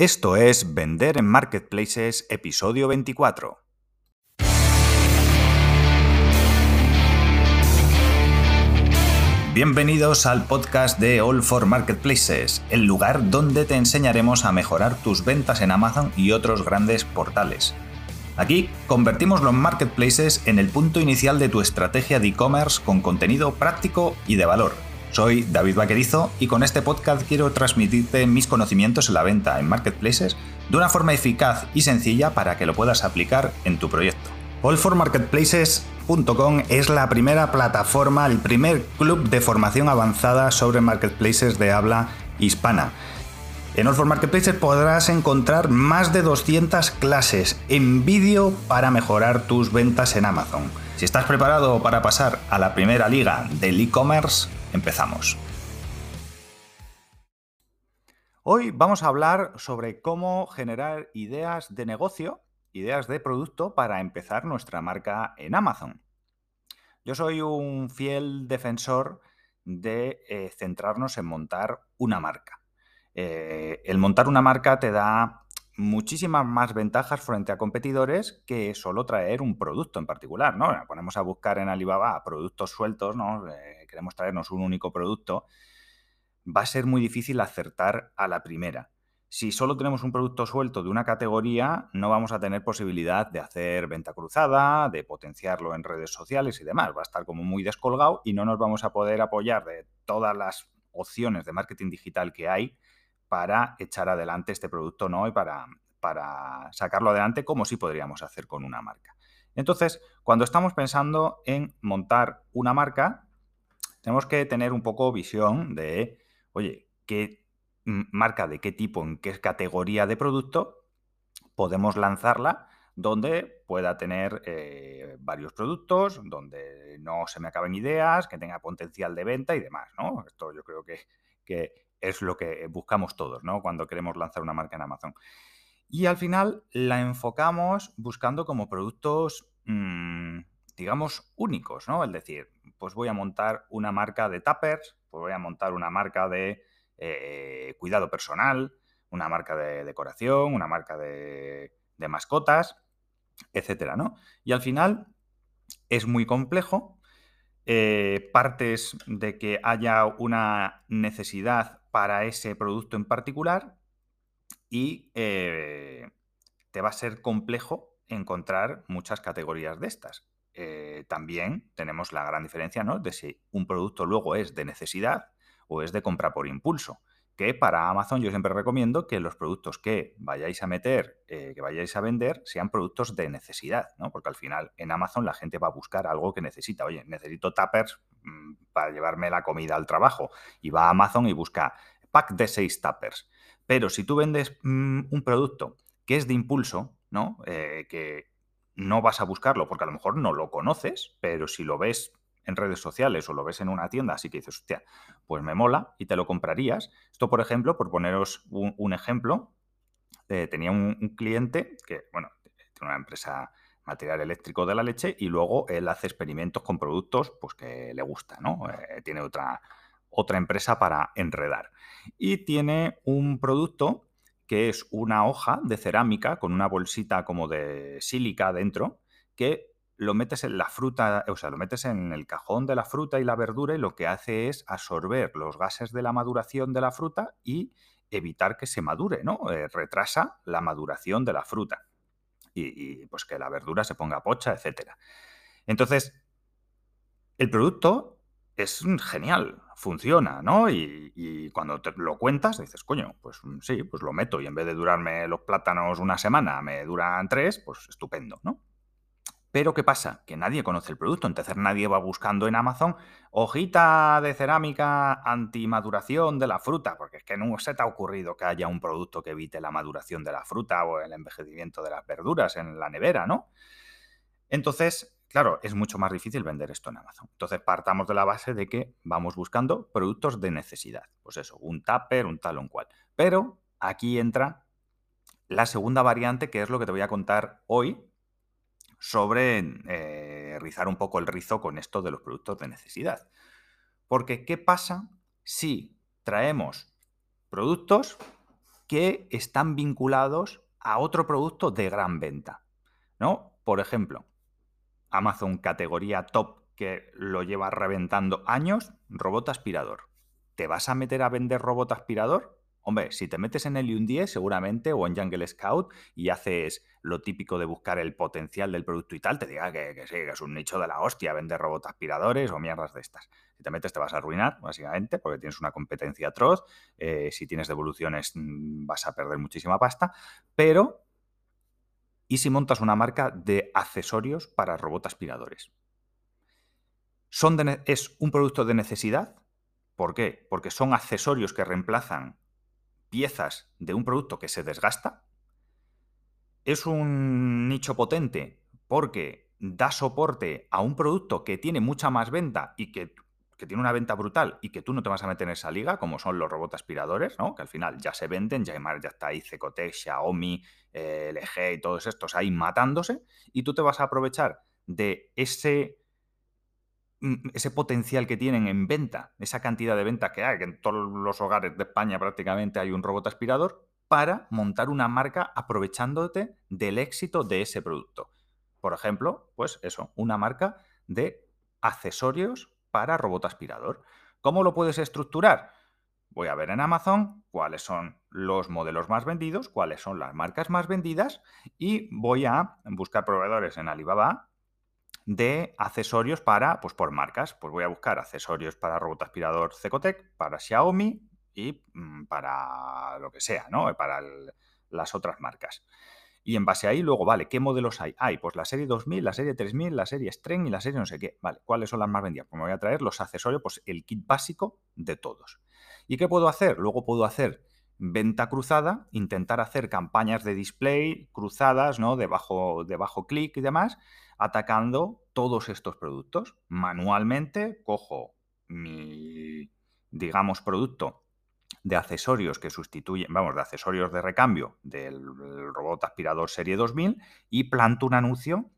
Esto es Vender en Marketplaces, episodio 24. Bienvenidos al podcast de All for Marketplaces, el lugar donde te enseñaremos a mejorar tus ventas en Amazon y otros grandes portales. Aquí convertimos los marketplaces en el punto inicial de tu estrategia de e-commerce con contenido práctico y de valor soy David Vaquerizo y con este podcast quiero transmitirte mis conocimientos en la venta en marketplaces de una forma eficaz y sencilla para que lo puedas aplicar en tu proyecto. Allformarketplaces.com es la primera plataforma, el primer club de formación avanzada sobre marketplaces de habla hispana. En All for Marketplaces podrás encontrar más de 200 clases en vídeo para mejorar tus ventas en Amazon. Si estás preparado para pasar a la primera liga del e-commerce, Empezamos. Hoy vamos a hablar sobre cómo generar ideas de negocio, ideas de producto para empezar nuestra marca en Amazon. Yo soy un fiel defensor de eh, centrarnos en montar una marca. Eh, el montar una marca te da muchísimas más ventajas frente a competidores que solo traer un producto en particular, ¿no? Ponemos a buscar en Alibaba productos sueltos, ¿no? Eh, queremos traernos un único producto, va a ser muy difícil acertar a la primera. Si solo tenemos un producto suelto de una categoría, no vamos a tener posibilidad de hacer venta cruzada, de potenciarlo en redes sociales y demás. Va a estar como muy descolgado y no nos vamos a poder apoyar de todas las opciones de marketing digital que hay para echar adelante este producto ¿no? y para, para sacarlo adelante como si podríamos hacer con una marca. Entonces, cuando estamos pensando en montar una marca, tenemos que tener un poco visión de, oye, qué marca de qué tipo, en qué categoría de producto podemos lanzarla donde pueda tener eh, varios productos, donde no se me acaben ideas, que tenga potencial de venta y demás, ¿no? Esto yo creo que, que es lo que buscamos todos, ¿no? Cuando queremos lanzar una marca en Amazon. Y al final la enfocamos buscando como productos, mm, digamos, únicos, ¿no? Es decir, pues voy a montar una marca de tuppers, pues voy a montar una marca de eh, cuidado personal, una marca de decoración, una marca de, mascotas, etcétera, ¿no? Y al final es muy complejo, eh, partes de que haya una necesidad para ese producto en particular y eh, te va a ser complejo encontrar muchas categorías de estas. Eh, también tenemos la gran diferencia ¿no? de si un producto luego es de necesidad o es de compra por impulso. Que para Amazon yo siempre recomiendo que los productos que vayáis a meter, eh, que vayáis a vender, sean productos de necesidad, ¿no? Porque al final en Amazon la gente va a buscar algo que necesita. Oye, necesito tuppers Mm, para llevarme la comida al trabajo. Y va a Amazon y busca pack de seis tuppers. Pero si tú vendes mm, un producto que es de impulso, ¿no? Eh, que no vas a buscarlo porque a lo mejor no lo conoces, pero si lo ves en redes sociales o lo ves en una tienda, así que dices, hostia, pues me mola y te lo comprarías. Esto, por ejemplo, por poneros un, ejemplo, eh, tenía un, cliente que, bueno, tiene una empresa material eléctrico de la leche y luego él hace experimentos con productos pues, que le gusta, ¿no? Eh, tiene otra, otra empresa para enredar. Y tiene un producto que es una hoja de cerámica con una bolsita como de sílica dentro, que lo metes en la fruta, o sea, lo metes en el cajón de la fruta y la verdura y lo que hace es absorber los gases de la maduración de la fruta y evitar que se madure, ¿no? Eh, retrasa la maduración de la fruta y, pues que la verdura se ponga pocha, etcétera. Entonces, el producto es genial, funciona, ¿no? Y, cuando te lo cuentas, dices, coño, pues mm, sí, pues lo meto y en vez de durarme los plátanos una semana, me duran tres, pues estupendo, ¿no? Pero ¿qué pasa? Que nadie conoce el producto, entonces nadie va buscando en Amazon hojita de cerámica antimaduración de la fruta, porque es que no se te ha ocurrido que haya un producto que evite la maduración de la fruta o el envejecimiento de las verduras en la nevera, ¿no? Entonces, claro, es mucho más difícil vender esto en Amazon. Entonces partamos de la base de que vamos buscando productos de necesidad. Pues eso, un tupper, un tal o un cual. Pero aquí entra la segunda variante, que es lo que te voy a contar hoy, sobre eh, rizar un poco el rizo con esto de los productos de necesidad. Porque, ¿qué pasa si traemos productos que están vinculados a otro producto de gran venta. ¿no? Por ejemplo, Amazon categoría top que lo lleva reventando años, robot aspirador. ¿Te vas a meter a vender robot aspirador? Hombre, si te metes en el un 10 seguramente o en Jungle Scout y haces lo típico de buscar el potencial del producto y tal, te diga que, sí, que es un nicho de la hostia vender robot aspiradores o mierdas de estas. Si te metes te vas a arruinar, básicamente, porque tienes una competencia atroz. Eh, si tienes devoluciones mm, vas a perder muchísima pasta. Pero, ¿y si montas una marca de accesorios para robot aspiradores? Son es un producto de necesidad. ¿Por qué? Porque son accesorios que reemplazan piezas de un producto que se desgasta. Es un nicho potente porque da soporte a un producto que tiene mucha más venta y que, tiene una venta brutal y que tú no te vas a meter en esa liga, como son los robots aspiradores, ¿no? que al final ya se venden, ya, ya está ahí Cecotec, Xiaomi, eh, LG y todos estos ahí matándose, y tú te vas a aprovechar de ese ese potencial que tienen en venta, esa cantidad de venta que hay, que en todos los hogares de España prácticamente hay un robot aspirador, para montar una marca aprovechándote del éxito de ese producto. Por ejemplo, pues eso, una marca de accesorios para robot aspirador. ¿Cómo lo puedes estructurar? Voy a ver en Amazon cuáles son los modelos más vendidos, cuáles son las marcas más vendidas y voy a buscar proveedores en Alibaba de accesorios para, pues por marcas. Pues voy a buscar accesorios para robot aspirador Cecotec, para Xiaomi y mm, para lo que sea, ¿no? Para las otras marcas. Y en base a ahí, luego, vale, ¿qué modelos hay? Hay, pues la serie 2000, la serie 3000, la serie Stren y la serie no sé qué. Vale, ¿cuáles son las más vendidas? Pues me voy a traer los accesorios, pues el kit básico de todos. ¿Y qué puedo hacer? Luego puedo hacer venta cruzada, intentar hacer campañas de display cruzadas, ¿no? De bajo, de bajo clic y demás, atacando todos estos productos. Manualmente cojo mi, digamos, producto de accesorios que sustituyen, vamos, de accesorios de recambio del robot aspirador serie 2000 y planto un anuncio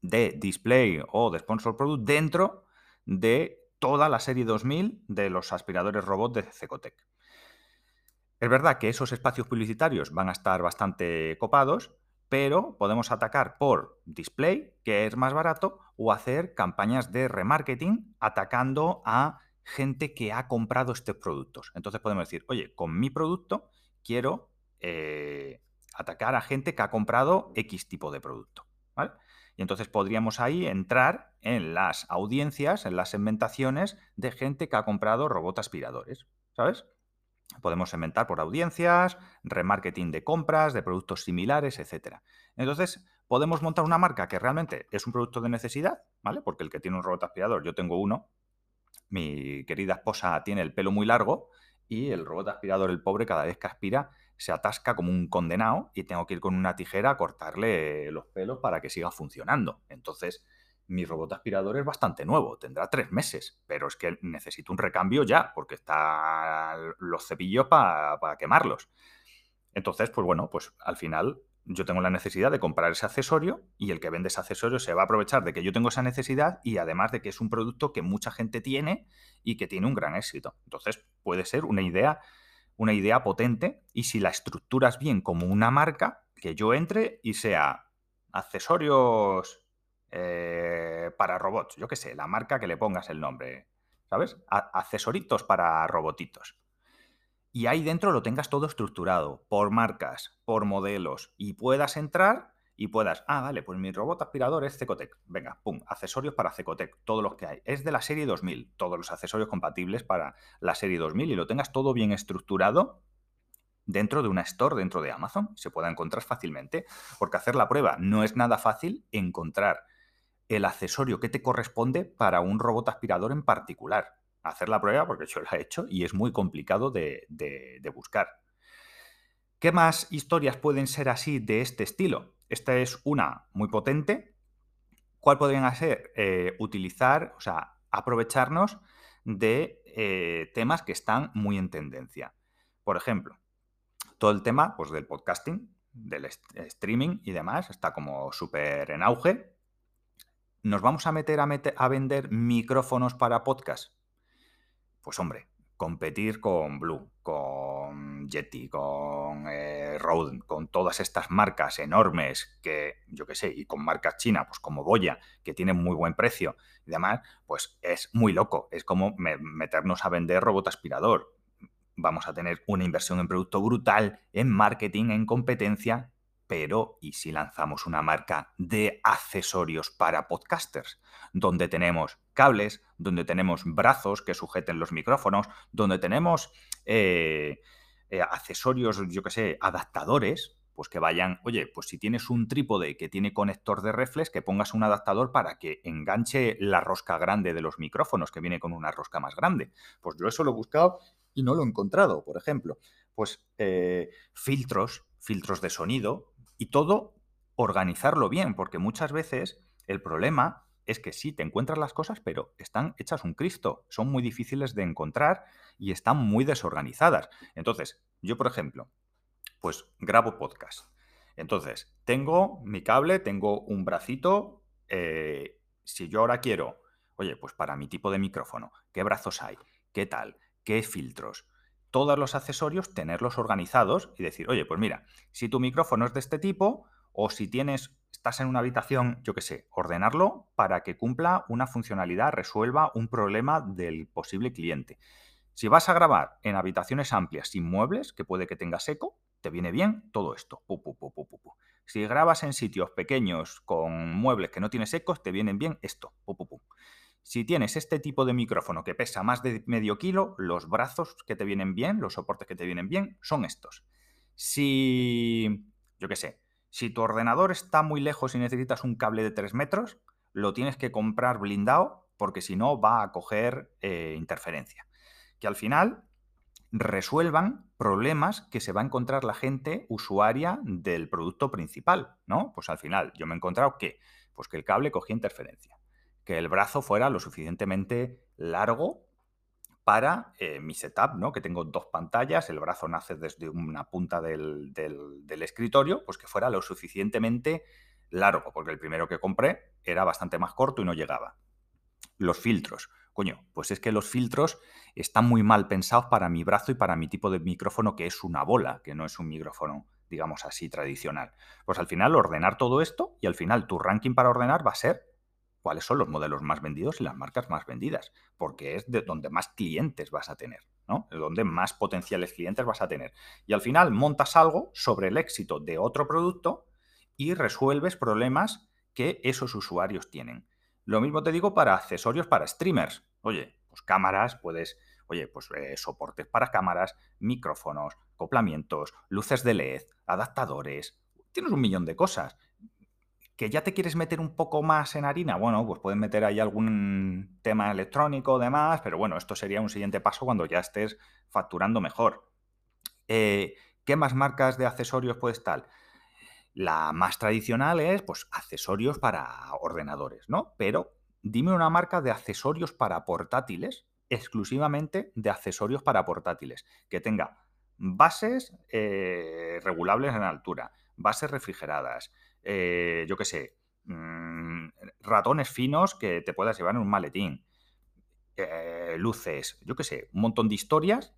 de display o de sponsor product dentro de toda la serie 2000 de los aspiradores robot de Cecotec. Es verdad que esos espacios publicitarios van a estar bastante copados, pero podemos atacar por display, que es más barato, o hacer campañas de remarketing atacando a gente que ha comprado estos productos. Entonces podemos decir, oye, con mi producto quiero eh, atacar a gente que ha comprado X tipo de producto. Y entonces podríamos ahí entrar en las audiencias, en las segmentaciones de gente que ha comprado robots aspiradores. ¿Sabes? Podemos segmentar por audiencias, remarketing de compras, de productos similares, etc. Entonces, podemos montar una marca que realmente es un producto de necesidad, ¿vale? Porque el que tiene un robot aspirador, yo tengo uno, mi querida esposa tiene el pelo muy largo y el robot aspirador, el pobre, cada vez que aspira, se atasca como un condenado y tengo que ir con una tijera a cortarle los pelos para que siga funcionando. Entonces, mi robot aspirador es bastante nuevo, tendrá tres meses, pero es que necesito un recambio ya, porque están los cepillos para quemarlos. Entonces, pues bueno, pues al final yo tengo la necesidad de comprar ese accesorio y el que vende ese accesorio se va a aprovechar de que yo tengo esa necesidad y además de que es un producto que mucha gente tiene y que tiene un gran éxito. Entonces, puede ser una idea, una idea potente y si la estructuras bien como una marca, que yo entre y sea accesorios eh, para robots, yo qué sé, la marca que le pongas el nombre, ¿sabes? accesoritos para robotitos. Y ahí dentro lo tengas todo estructurado, por marcas, por modelos, y puedas entrar y puedas, ah, vale, pues mi robot aspirador es Cecotec. Venga, pum, accesorios para Cecotec, todos los que hay. Es de la serie 2000, todos los accesorios compatibles para la serie 2000 y lo tengas todo bien estructurado dentro de una store, dentro de Amazon, se pueda encontrar fácilmente, porque hacer la prueba no es nada fácil encontrar el accesorio que te corresponde para un robot aspirador en particular. Hacer la prueba, porque yo la he hecho y es muy complicado de, buscar. ¿Qué más historias pueden ser así de este estilo? Esta es una muy potente. ¿Cuál podrían ser? Eh, utilizar, o sea, aprovecharnos de eh, temas que están muy en tendencia. Por ejemplo, todo el tema pues, del podcasting, del streaming y demás, está como súper en auge. ¿Nos vamos a meter a, vender micrófonos para podcast? Pues hombre, competir con Blue, con Yeti, con eh, Rode, con todas estas marcas enormes que, yo qué sé, y con marcas chinas, pues como Boya, que tienen muy buen precio y demás, pues es muy loco. Es como meternos a vender robot aspirador. Vamos a tener una inversión en producto brutal, en marketing, en competencia, pero ¿y si lanzamos una marca de accesorios para podcasters? Donde tenemos cables, donde tenemos brazos que sujeten los micrófonos, donde tenemos eh, eh, accesorios, yo qué sé, adaptadores, pues que vayan, oye, pues si tienes un trípode que tiene conector de reflex, que pongas un adaptador para que enganche la rosca grande de los micrófonos, que viene con una rosca más grande. Pues yo eso lo he buscado y no lo he encontrado, por ejemplo. Pues eh, filtros, filtros de sonido, y todo organizarlo bien, porque muchas veces el problema es que sí, te encuentras las cosas, pero están hechas un Cristo, son muy difíciles de encontrar y están muy desorganizadas. Entonces, yo, por ejemplo, pues grabo podcast. Entonces, tengo mi cable, tengo un bracito. Eh, si yo ahora quiero, oye, pues para mi tipo de micrófono, ¿qué brazos hay? ¿Qué tal? ¿Qué filtros? Todos los accesorios, tenerlos organizados y decir, oye, pues mira, si tu micrófono es de este tipo o si tienes, estás en una habitación, yo qué sé, ordenarlo para que cumpla una funcionalidad, resuelva un problema del posible cliente. Si vas a grabar en habitaciones amplias sin muebles, que puede que tengas eco, te viene bien todo esto. si grabas en sitios pequeños con muebles que no tienes ecos, te vienen bien esto. Si tienes este tipo de micrófono que pesa más de medio kilo, los brazos que te vienen bien, los soportes que te vienen bien, son estos. Si, yo qué sé, si tu ordenador está muy lejos y necesitas un cable de 3 metros, lo tienes que comprar blindado porque si no va a coger eh, interferencia. Que al final resuelvan problemas que se va a encontrar la gente usuaria del producto principal, ¿no? Pues al final yo me he encontrado que, pues que el cable cogía interferencia que el brazo fuera lo suficientemente largo para eh, mi setup, ¿no? Que tengo dos pantallas, el brazo nace desde una punta del, escritorio, pues que fuera lo suficientemente largo, porque el primero que compré era bastante más corto y no llegaba. Los filtros. Coño, pues es que los filtros están muy mal pensados para mi brazo y para mi tipo de micrófono, que es una bola, que no es un micrófono, digamos así, tradicional. Pues al final ordenar todo esto y al final tu ranking para ordenar va a ser cuáles son los modelos más vendidos y las marcas más vendidas, porque es de donde más clientes vas a tener, ¿no? De donde más potenciales clientes vas a tener. Y al final montas algo sobre el éxito de otro producto y resuelves problemas que esos usuarios tienen. Lo mismo te digo para accesorios para streamers. Oye, pues cámaras, puedes, oye, pues eh, soportes para cámaras, micrófonos, acoplamientos, luces de LED, adaptadores. Tienes un millón de cosas que ya te quieres meter un poco más en harina, bueno, pues puedes meter ahí algún tema electrónico, demás, pero bueno, esto sería un siguiente paso cuando ya estés facturando mejor. Eh, ¿Qué más marcas de accesorios puedes estar? La más tradicional es, pues, accesorios para ordenadores, ¿no? Pero dime una marca de accesorios para portátiles, exclusivamente de accesorios para portátiles, que tenga bases eh, regulables en altura, bases refrigeradas, eh, yo qué sé, mm, ratones finos que te puedas llevar en un maletín, eh, luces, yo qué sé, un montón de historias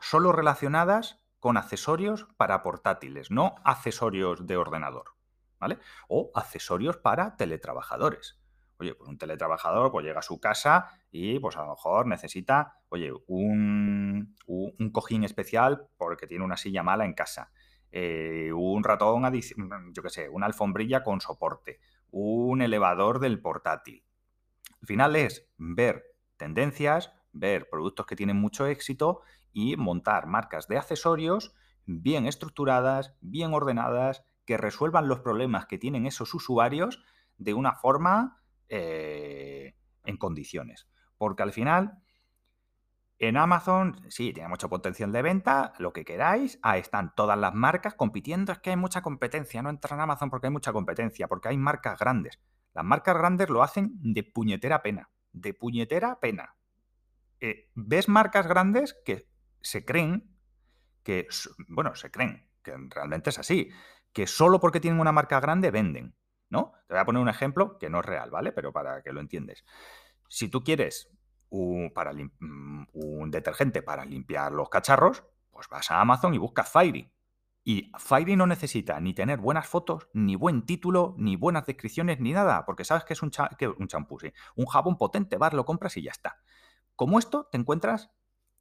solo relacionadas con accesorios para portátiles, no accesorios de ordenador, ¿vale? O accesorios para teletrabajadores. Oye, pues un teletrabajador pues llega a su casa y pues a lo mejor necesita, oye, un, un cojín especial porque tiene una silla mala en casa. Eh, un ratón, mm, yo qué sé, una alfombrilla con soporte, un elevador del portátil. Al final es ver tendencias, ver productos que tienen mucho éxito y montar marcas de accesorios bien estructuradas, bien ordenadas, que resuelvan los problemas que tienen esos usuarios de una forma eh, en condiciones. Porque al final en Amazon, sí, tiene mucho potencial de venta, lo que queráis. Ahí están todas las marcas compitiendo. Es que hay mucha competencia. No entra en Amazon porque hay mucha competencia, porque hay marcas grandes. Las marcas grandes lo hacen de puñetera pena. De puñetera pena. Eh, ¿Ves marcas grandes que se creen que, bueno, se creen, que realmente es así, que solo porque tienen una marca grande venden, ¿no? Te voy a poner un ejemplo que no es real, ¿vale? Pero para que lo entiendes. Si tú quieres mm, un detergente para limpiar los cacharros, Pues vas a Amazon y buscas Fairy. Y Fairy no necesita ni tener buenas fotos, ni buen título, ni buenas descripciones, ni nada, porque sabes que es un, un champú, sí. Un jabón potente, vas, lo compras y ya está. Como esto, te encuentras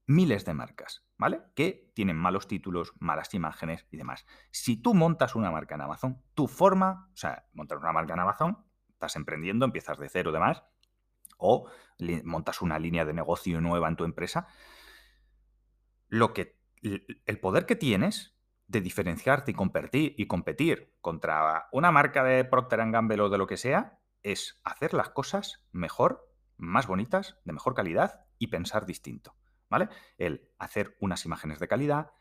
miles de marcas, ¿vale? Que tienen malos títulos, malas imágenes y demás. Si tú montas una marca en Amazon, tu forma, o sea, montar una marca en Amazon, estás emprendiendo, empiezas de cero y demás, o montas una línea de negocio nueva en tu empresa, lo que el poder que tienes de diferenciarte y competir, contra una marca de Procter Gamble o de lo que sea es hacer las cosas mejor, más bonitas, de mejor calidad y pensar distinto. ¿vale? El hacer unas imágenes de calidad,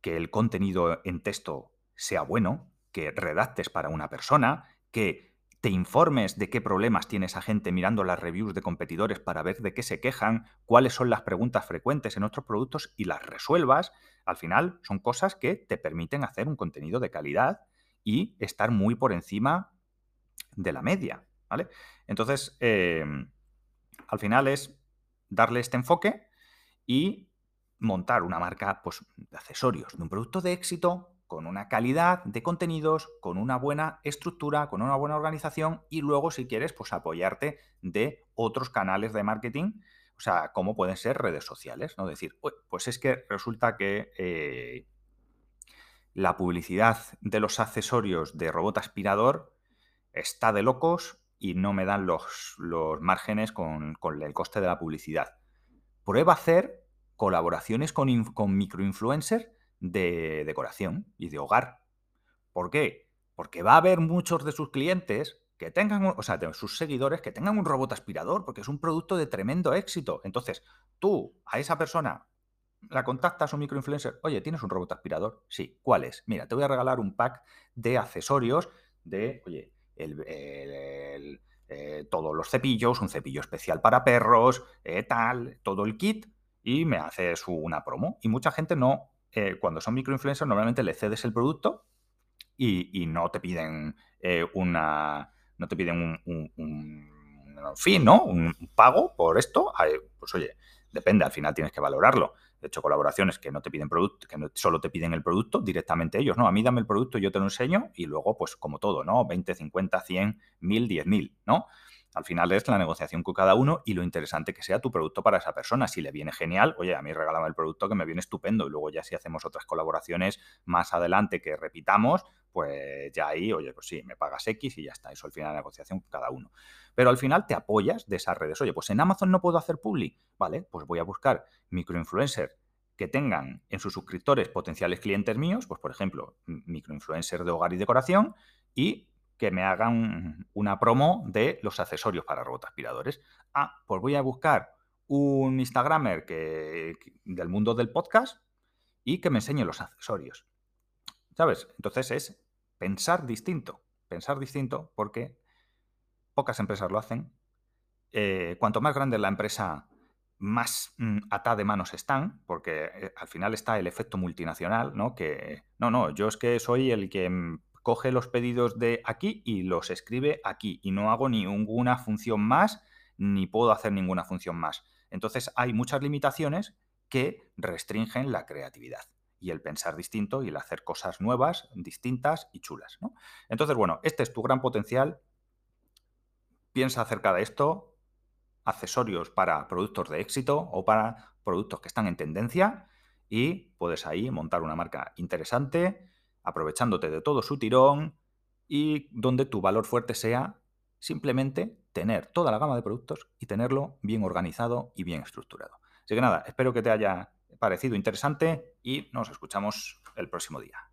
que el contenido en texto sea bueno, que redactes para una persona, que te informes de qué problemas tiene esa gente mirando las reviews de competidores para ver de qué se quejan, cuáles son las preguntas frecuentes en otros productos y las resuelvas, al final son cosas que te permiten hacer un contenido de calidad y estar muy por encima de la media, ¿vale? Entonces, em, al final es darle este enfoque y montar una marca pues, de accesorios, de un producto de éxito, con una calidad de contenidos, con una buena estructura, con una buena organización y luego, si quieres, pues apoyarte de otros canales de marketing, o sea, como pueden ser redes sociales, ¿no? Decir, pues es que resulta que eh, la publicidad de los accesorios de robot aspirador está de locos y no me dan los, los márgenes con, con el coste de la publicidad prueba a hacer colaboraciones con, con microinfluencers de decoración y de hogar. ¿Por qué? Porque va a haber muchos de sus clientes que tengan, o sea, de sus seguidores que tengan un robot aspirador, porque es un producto de tremendo éxito. Entonces, tú a esa persona la contactas un microinfluencer, oye, ¿tienes un robot aspirador? Sí, ¿cuál es? Mira, te voy a regalar un pack de accesorios de, oye, eh, todos los cepillos, un cepillo especial para perros, eh, tal, todo el kit, y me haces una promo. Y mucha gente no, eh, cuando son microinfluencers, normalmente le cedes el producto y, no te piden una. No te piden un, un, fin, ¿no? Un pago por esto. Pues oye, depende, al final tienes que valorarlo. De hecho, colaboraciones que no te piden producto, que no, solo te piden el producto directamente ellos, ¿no? A mí dame el producto, yo te lo enseño y luego, pues como todo, ¿no? 20, 50, 100, 1000, 10.000, ¿no? Al final es la negociación con cada uno y lo interesante que sea tu producto para esa persona. Si le viene genial, oye, a mí regálame el producto que me viene estupendo y luego ya si hacemos otras colaboraciones más adelante que repitamos, pues ya ahí, oye, pues sí, me pagas X y ya está. Eso al final la negociación con cada uno. Pero al final te apoyas de esas redes. Oye, pues en Amazon no puedo hacer publi. Vale, pues voy a buscar microinfluencers que tengan en sus suscriptores potenciales clientes míos, pues por ejemplo, microinfluencers de hogar y decoración, y que me hagan una promo de los accesorios para robot aspiradores. Ah, pues voy a buscar un Instagramer que, del mundo del podcast y que me enseñe los accesorios. ¿Sabes? Entonces es pensar distinto. Pensar distinto porque pocas empresas lo hacen. Eh, cuanto más grande es la empresa, más mm, de manos están, porque eh, al final está el efecto multinacional, ¿no? Que no, no, yo es que soy el que mm, coge los pedidos de aquí y los escribe aquí y no hago ninguna función más ni puedo hacer ninguna función más. Entonces hay muchas limitaciones que restringen la creatividad y el pensar distinto y el hacer cosas nuevas, distintas y chulas. Entonces, bueno, este es tu gran potencial. Piensa acerca de esto, accesorios para productos de éxito o para productos que están en tendencia y puedes ahí montar una marca interesante aprovechándote de todo su tirón y donde tu valor fuerte sea simplemente tener toda la gama de productos y tenerlo bien organizado y bien estructurado. Así que nada, espero que te haya parecido interesante y nos escuchamos el próximo día.